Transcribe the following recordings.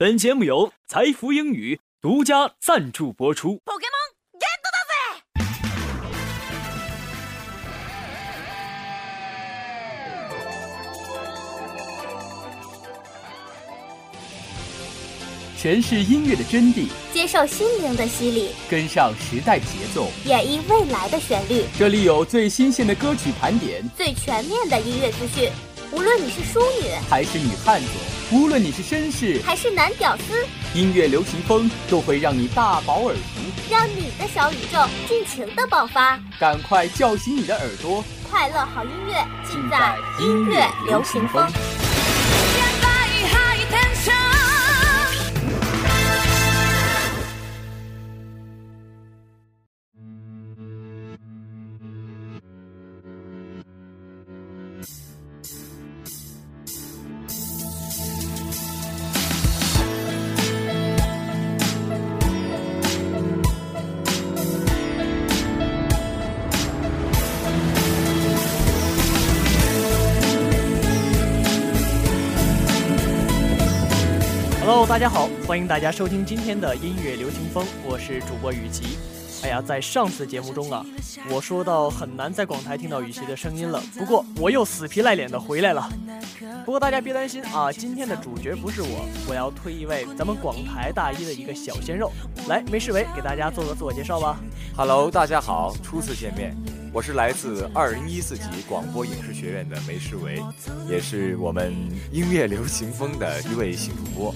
本节目由财富英语独家赞助播出。诠释音乐的真谛，接受心灵的洗礼，跟上时代节奏，演绎未来的旋律。这里有最新鲜的歌曲盘点，最全面的音乐资讯。无论你是淑女还是女汉子，无论你是绅士还是男屌丝，音乐流行风都会让你大饱耳福，让你的小宇宙尽情的爆发。赶快叫醒你的耳朵，快乐好音乐尽在音乐流行风。大家好，欢迎大家收听今天的音乐流行风，我是主播雨琦。哎呀，在上次节目中啊，我说到很难在广台听到雨琦的声音了，不过我又死皮赖脸的回来了。不过大家别担心啊，今天的主角不是我，我要推一位咱们广台大一的一个小鲜肉，来，梅世伟给大家做个自我介绍吧。Hello，大家好，初次见面。我是来自二零一四级广播影视学院的梅世维，也是我们音乐流行风的一位新主播。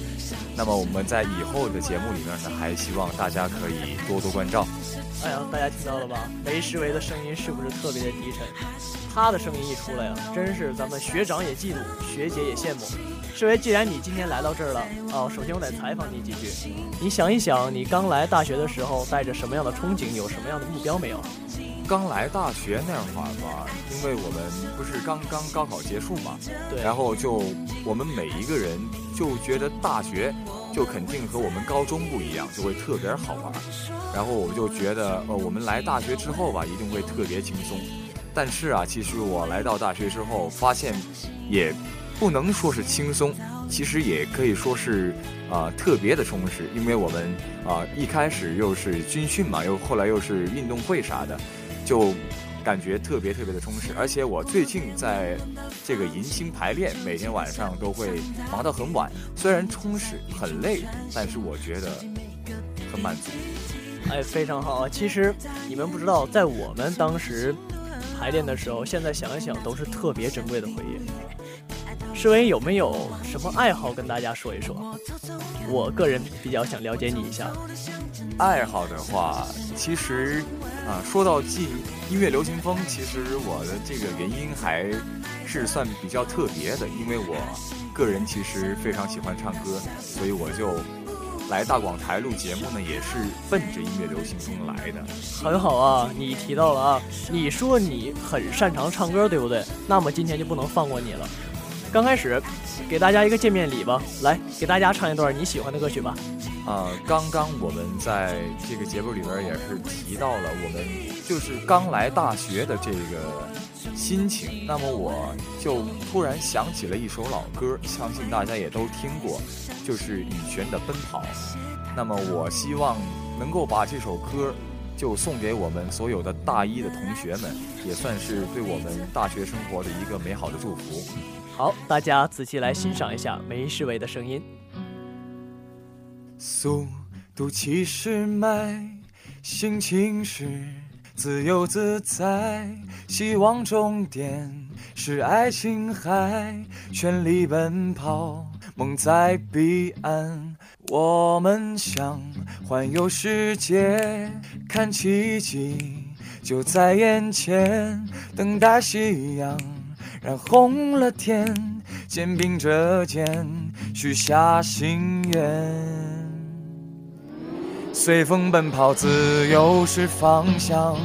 那么我们在以后的节目里面呢，还希望大家可以多多关照。哎呀，大家听到了吧？梅世维的声音是不是特别的低沉？他的声音一出来啊，真是咱们学长也嫉妒，学姐也羡慕。世维，既然你今天来到这儿了，哦，首先我得采访你几句。你想一想，你刚来大学的时候带着什么样的憧憬，有什么样的目标没有？刚来大学那会儿吧，因为我们不是刚刚高考结束嘛，对，然后就我们每一个人就觉得大学就肯定和我们高中不一样，就会特别好玩。然后我们就觉得，呃，我们来大学之后吧，一定会特别轻松。但是啊，其实我来到大学之后，发现也不能说是轻松，其实也可以说是啊特别的充实，因为我们啊一开始又是军训嘛，又后来又是运动会啥的。就感觉特别特别的充实，而且我最近在这个迎新排练，每天晚上都会忙到很晚。虽然充实很累，但是我觉得很满足。哎，非常好啊！其实你们不知道，在我们当时排练的时候，现在想一想都是特别珍贵的回忆。世伟有没有什么爱好跟大家说一说？我个人比较想了解你一下。爱好的话，其实啊，说到进音乐流行风，其实我的这个原因还是算比较特别的，因为我个人其实非常喜欢唱歌，所以我就来大广台录节目呢，也是奔着音乐流行风来的。很好啊，你提到了啊，你说你很擅长唱歌，对不对？那么今天就不能放过你了。刚开始，给大家一个见面礼吧，来给大家唱一段你喜欢的歌曲吧。啊，刚刚我们在这个节目里边也是提到了我们就是刚来大学的这个心情，那么我就突然想起了一首老歌，相信大家也都听过，就是羽泉的《奔跑》。那么我希望能够把这首歌就送给我们所有的大一的同学们，也算是对我们大学生活的一个美好的祝福。好，大家仔细来欣赏一下梅世伟的声音。速度七十迈，心情是自由自在，希望终点是爱琴海，全力奔跑，梦在彼岸，我们想环游世界，看奇迹就在眼前，等待夕阳。染红了天，肩并着肩，许下心愿。随风奔跑，自由是方向，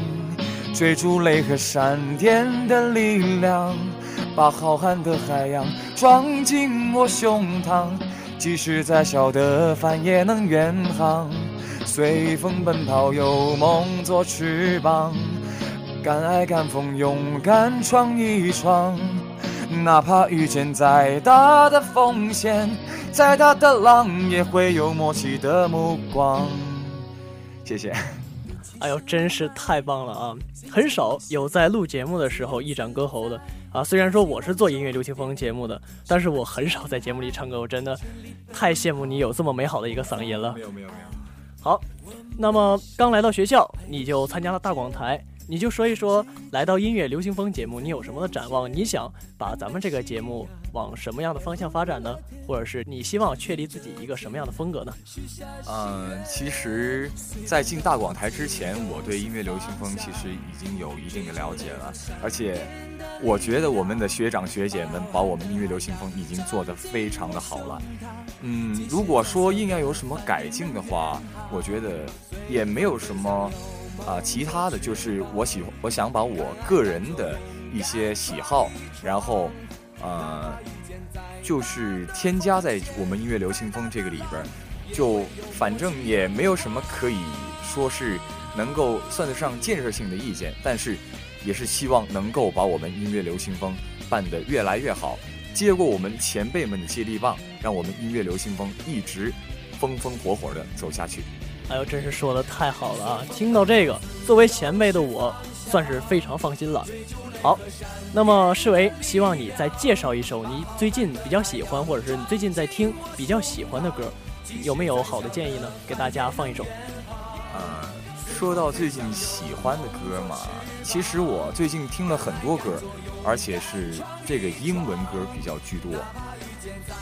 追逐雷和闪电的力量，把浩瀚的海洋装进我胸膛，即使再小的帆也能远航。随风奔跑，有梦做翅膀。敢爱敢疯，勇敢闯一闯，哪怕遇见再大的风险，再大的浪，也会有默契的目光。谢谢。哎呦，真是太棒了啊！很少有在录节目的时候一展歌喉的啊。虽然说我是做音乐流行风节目的，但是我很少在节目里唱歌。我真的太羡慕你有这么美好的一个嗓音了。没有没有没有。好，那么刚来到学校，你就参加了大广台。你就说一说，来到音乐流行风节目，你有什么的展望？你想把咱们这个节目往什么样的方向发展呢？或者是你希望确立自己一个什么样的风格呢？嗯，其实，在进大广台之前，我对音乐流行风其实已经有一定的了解了，而且，我觉得我们的学长学姐们把我们音乐流行风已经做得非常的好了。嗯，如果说硬要有什么改进的话，我觉得也没有什么。啊，其他的就是我喜，我想把我个人的一些喜好，然后，呃，就是添加在我们音乐流行风这个里边，就反正也没有什么可以说是能够算得上建设性的意见，但是也是希望能够把我们音乐流行风办得越来越好，接过我们前辈们的接力棒，让我们音乐流行风一直风风火火的走下去。哎呦，真是说的太好了啊！听到这个，作为前辈的我，算是非常放心了。好，那么世维，希望你再介绍一首你最近比较喜欢，或者是你最近在听比较喜欢的歌，有没有好的建议呢？给大家放一首。呃，说到最近喜欢的歌嘛，其实我最近听了很多歌，而且是这个英文歌比较居多。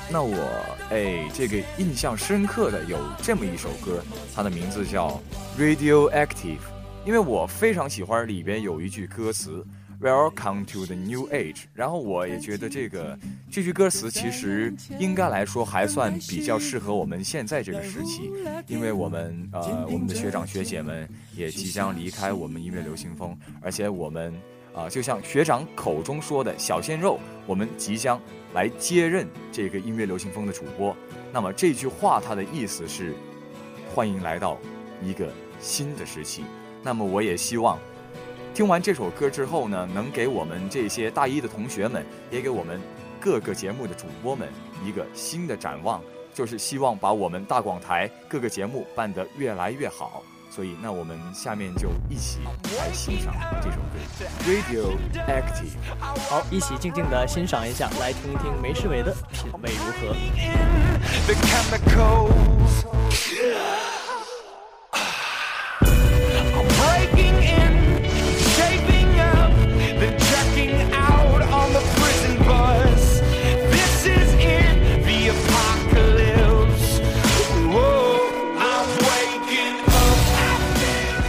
那我哎，这个印象深刻的有这么一首歌，它的名字叫《Radioactive》，因为我非常喜欢里边有一句歌词 “Welcome to the New Age”，然后我也觉得这个这句歌词其实应该来说还算比较适合我们现在这个时期，因为我们呃我们的学长学姐们也即将离开我们音乐流行风，而且我们啊就像学长口中说的小鲜肉，我们即将。来接任这个音乐流行风的主播，那么这句话它的意思是，欢迎来到一个新的时期。那么我也希望，听完这首歌之后呢，能给我们这些大一的同学们，也给我们各个节目的主播们一个新的展望，就是希望把我们大广台各个节目办得越来越好。所以，那我们下面就一起来欣赏这首歌《Radioactive》。好，一起静静的欣赏一下，来听一听梅世伟的品味如何。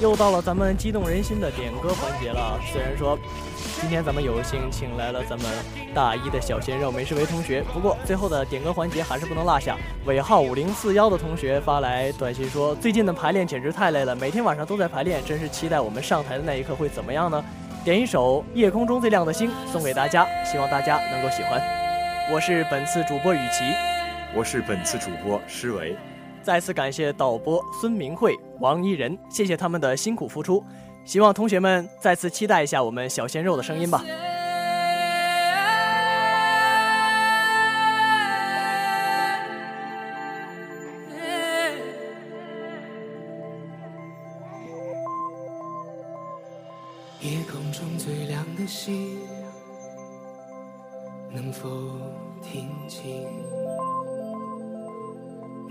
又到了咱们激动人心的点歌环节了。虽然说今天咱们有幸请来了咱们大一的小鲜肉梅世维同学，不过最后的点歌环节还是不能落下。尾号五零四幺的同学发来短信说，最近的排练简直太累了，每天晚上都在排练，真是期待我们上台的那一刻会怎么样呢？点一首《夜空中最亮的星》送给大家，希望大家能够喜欢。我是本次主播雨琦，我是本次主播施维。再次感谢导播孙明慧、王怡仁，谢谢他们的辛苦付出。希望同学们再次期待一下我们小鲜肉的声音吧。夜空中最亮的星。能否听清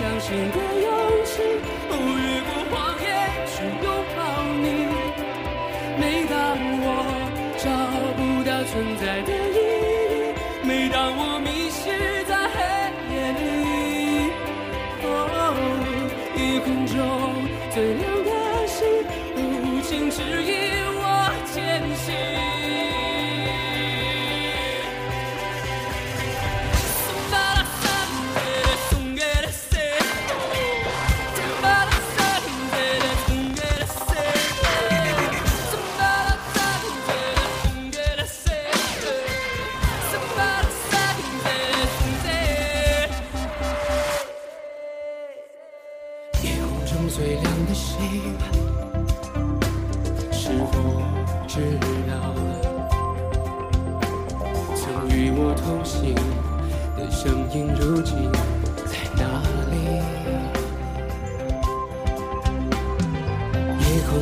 相信的勇气，哦，越过谎言去拥抱你。每当我找不到存在的意义，每当我迷失在黑夜里，哦，夜空中最亮的星，哦，请指引我前行。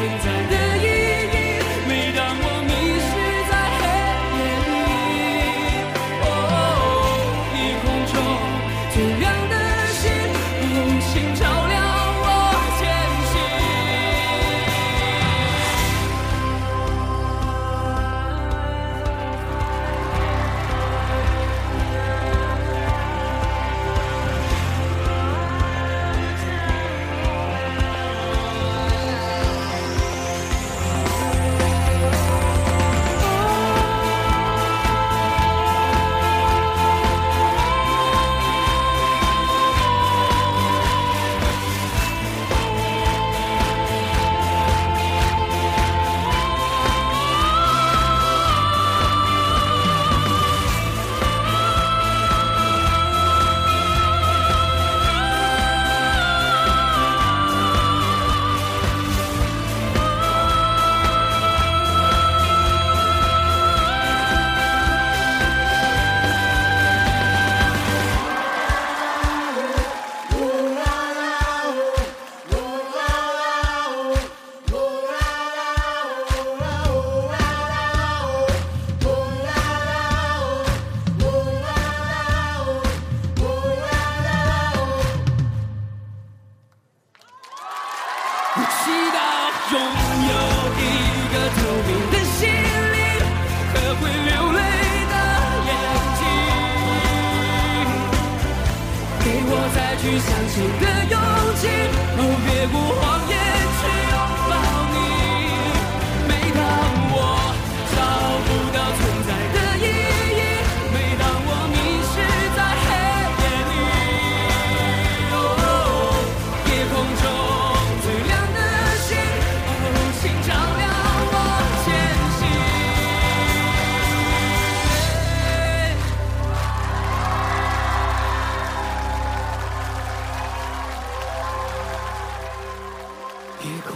不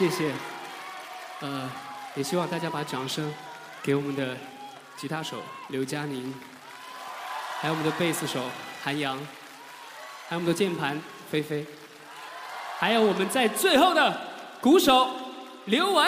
谢谢，呃，也希望大家把掌声给我们的吉他手刘佳宁，还有我们的贝斯手韩阳，还有我们的键盘菲菲，还有我们在最后的鼓手刘伟。